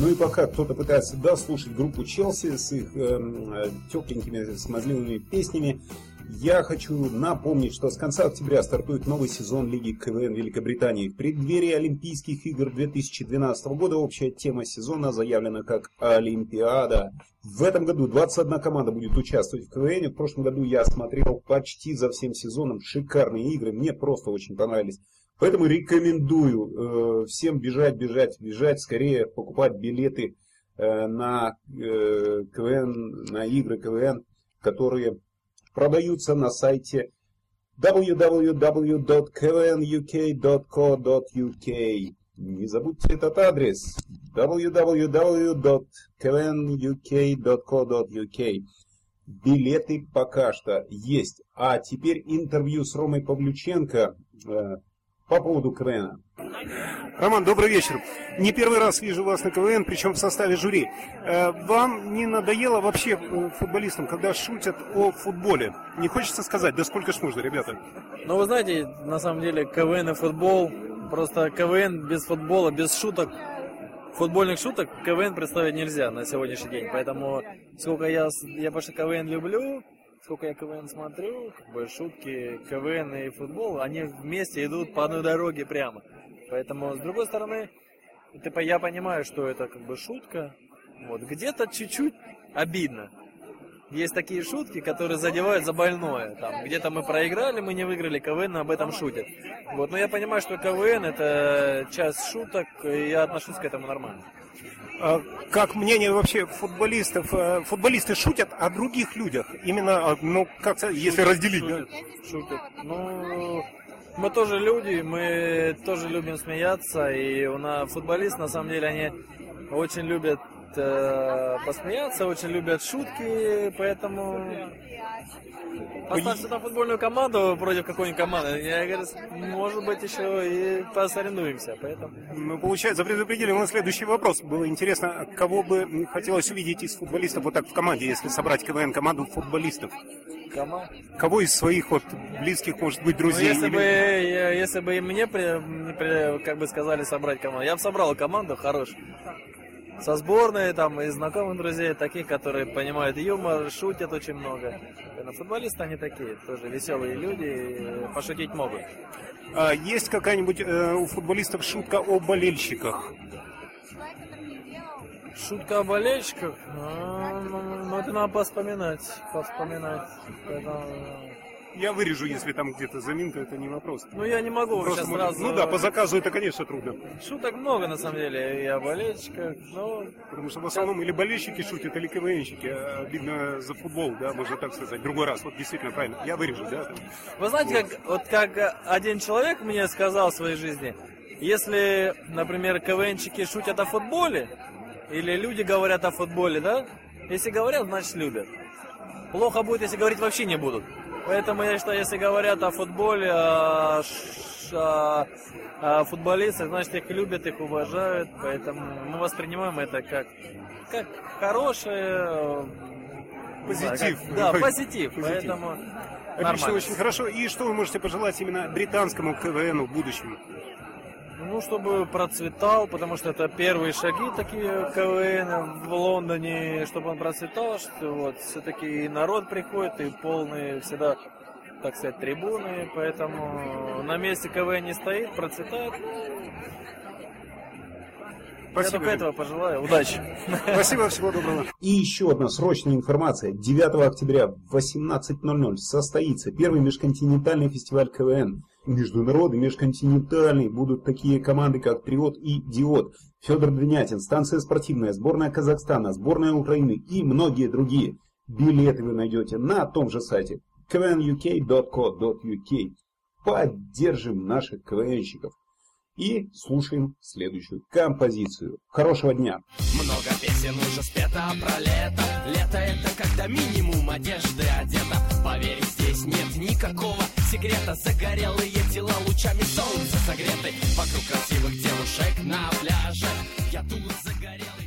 Ну и пока кто-то пытается дослушать группу Челси с их э, тепленькими смазливыми песнями, я хочу напомнить, что с конца октября стартует новый сезон Лиги КВН Великобритании. В преддверии Олимпийских игр 2012 года общая тема сезона заявлена как Олимпиада. В этом году 21 команда будет участвовать в КВН. В прошлом году я смотрел почти за всем сезоном шикарные игры. Мне просто очень понравились. Поэтому рекомендую э, всем бежать, бежать, бежать, скорее покупать билеты э, на э, КВН, на игры КВН, которые продаются на сайте www.kvnuk.co.uk. Не забудьте этот адрес www.kvnuk.co.uk. Билеты пока что есть. А теперь интервью с Ромой Павлюченко э, по поводу КВН. Роман, добрый вечер. Не первый раз вижу вас на КВН, причем в составе жюри. Э, вам не надоело вообще футболистам, когда шутят о футболе? Не хочется сказать, да сколько ж нужно, ребята? Ну, вы знаете, на самом деле КВН и футбол, просто КВН без футбола, без шуток, футбольных шуток КВН представить нельзя на сегодняшний день. Поэтому сколько я, я что КВН люблю, сколько я КВН смотрю, как бы шутки, КВН и футбол, они вместе идут по одной дороге прямо. Поэтому, с другой стороны, типа, я понимаю, что это как бы шутка. Вот, где-то чуть-чуть обидно. Есть такие шутки, которые задевают за больное. Там, где-то мы проиграли, мы не выиграли, КВН об этом шутит. Вот, но я понимаю, что КВН это часть шуток, и я отношусь к этому нормально. А как мнение вообще футболистов, э, футболисты шутят о других людях? Именно, ну, как если разделить, шутят, да? Шутят. Ну, мы тоже люди, мы тоже любим смеяться, и у нас футболисты, на самом деле, они очень любят э, посмеяться, очень любят шутки, поэтому поставь сюда футбольную команду против какой-нибудь команды, я говорю, может быть, еще и посоревнуемся, поэтому... Ну, получается, предупредили мы следующий вопрос. Было интересно, кого бы хотелось увидеть из футболистов вот так в команде, если собрать КВН команду футболистов? Команд? Кого из своих вот близких, может быть, друзей? Ну, если, или... бы, если бы и мне, при, при, как бы сказали, собрать команду, я бы собрал команду хорошую со сборной, там, и знакомых друзей, таких, которые понимают юмор, шутят очень много. Но футболисты они такие, тоже веселые люди, пошутить могут. А есть какая-нибудь э, у футболистов шутка о болельщиках? Шутка о болельщиках? Ну, ну, ну это надо поспоминать, поспоминать. Это... Я вырежу, если там где-то заминка, это не вопрос. Ну, я не могу Просто сейчас сразу... Ну да, по заказу это, конечно, трудно. Шуток много, на самом деле, и о болельщиках, но... Потому что в основном или болельщики шутят, или КВНщики. А обидно за футбол, да, можно так сказать. Другой раз, вот действительно правильно. Я вырежу, да. Вы знаете, вот. как, вот как один человек мне сказал в своей жизни, если, например, КВНщики шутят о футболе, или люди говорят о футболе, да, если говорят, значит любят. Плохо будет, если говорить вообще не будут. Поэтому я считаю, если говорят о футболе, о, о, о футболистах, значит их любят, их уважают. Поэтому мы воспринимаем это как, как хорошее позитив. Да, да, позитив. позитив. Поэтому Отлично, очень хорошо. И что вы можете пожелать именно британскому КВНу в будущем? Ну, чтобы процветал, потому что это первые шаги такие КВН в Лондоне, чтобы он процветал, что вот все-таки народ приходит, и полные всегда, так сказать, трибуны, поэтому на месте КВН не стоит, процветает. Спасибо. Я только этого пожелаю. Удачи. Спасибо, всего доброго. И еще одна срочная информация. 9 октября в 18.00 состоится первый межконтинентальный фестиваль КВН международный, межконтинентальный. Будут такие команды, как Триот и Диод. Федор Двинятин, станция спортивная, сборная Казахстана, сборная Украины и многие другие. Билеты вы найдете на том же сайте kvnuk.co.uk. Поддержим наших КВНщиков. И слушаем следующую композицию. Хорошего дня! Много песен уже спето про лето. Лето это когда минимум одежды одета. Поверь, здесь нет никакого секрета. Загорелые тела лучами солнца согреты. Вокруг красивых девушек на пляже. Я тут загорел